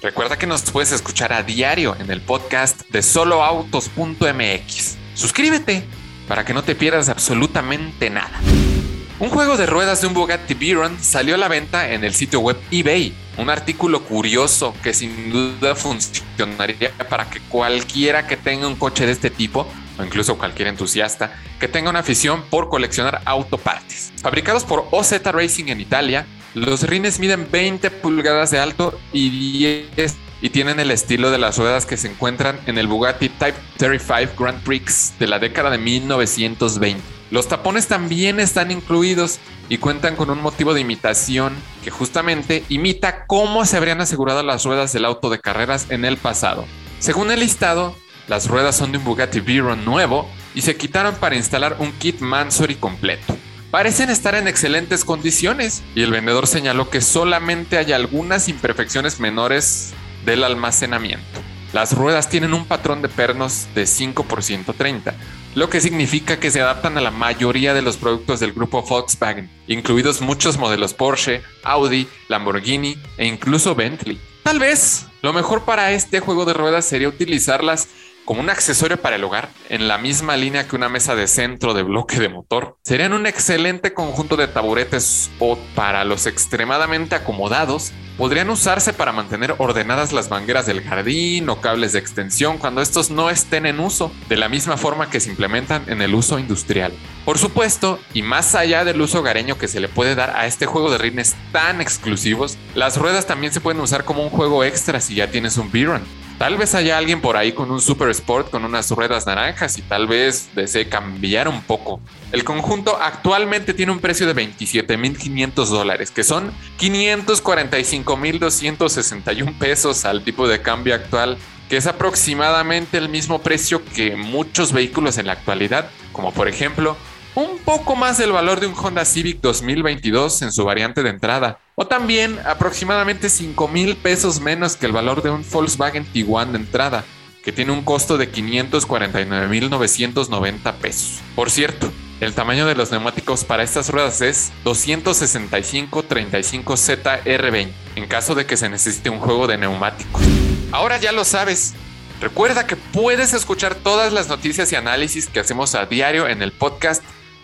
Recuerda que nos puedes escuchar a diario en el podcast de soloautos.mx. Suscríbete para que no te pierdas absolutamente nada. Un juego de ruedas de un Bugatti Veyron salió a la venta en el sitio web eBay. Un artículo curioso que sin duda funcionaría para que cualquiera que tenga un coche de este tipo, o incluso cualquier entusiasta, que tenga una afición por coleccionar autopartes. Fabricados por OZ Racing en Italia, los rines miden 20 pulgadas de alto y 10 y tienen el estilo de las ruedas que se encuentran en el Bugatti Type 35 Grand Prix de la década de 1920. Los tapones también están incluidos y cuentan con un motivo de imitación que justamente imita cómo se habrían asegurado las ruedas del auto de carreras en el pasado. Según el listado, las ruedas son de un Bugatti Veyron nuevo y se quitaron para instalar un kit Mansory completo. Parecen estar en excelentes condiciones y el vendedor señaló que solamente hay algunas imperfecciones menores del almacenamiento. Las ruedas tienen un patrón de pernos de 5 por 130, lo que significa que se adaptan a la mayoría de los productos del grupo Volkswagen, incluidos muchos modelos Porsche, Audi, Lamborghini e incluso Bentley. Tal vez lo mejor para este juego de ruedas sería utilizarlas como un accesorio para el hogar, en la misma línea que una mesa de centro de bloque de motor. Serían un excelente conjunto de taburetes o para los extremadamente acomodados, podrían usarse para mantener ordenadas las mangueras del jardín o cables de extensión cuando estos no estén en uso, de la misma forma que se implementan en el uso industrial. Por supuesto, y más allá del uso hogareño que se le puede dar a este juego de rines tan exclusivos, las ruedas también se pueden usar como un juego extra si ya tienes un Biron. Tal vez haya alguien por ahí con un Super Sport con unas ruedas naranjas y tal vez desee cambiar un poco. El conjunto actualmente tiene un precio de 27.500 dólares, que son 545.261 pesos al tipo de cambio actual, que es aproximadamente el mismo precio que muchos vehículos en la actualidad, como por ejemplo un poco más del valor de un Honda Civic 2022 en su variante de entrada, o también aproximadamente 5 mil pesos menos que el valor de un Volkswagen Tiguan de entrada, que tiene un costo de 549.990 pesos. Por cierto, el tamaño de los neumáticos para estas ruedas es 265-35 ZR20, en caso de que se necesite un juego de neumáticos. Ahora ya lo sabes. Recuerda que puedes escuchar todas las noticias y análisis que hacemos a diario en el podcast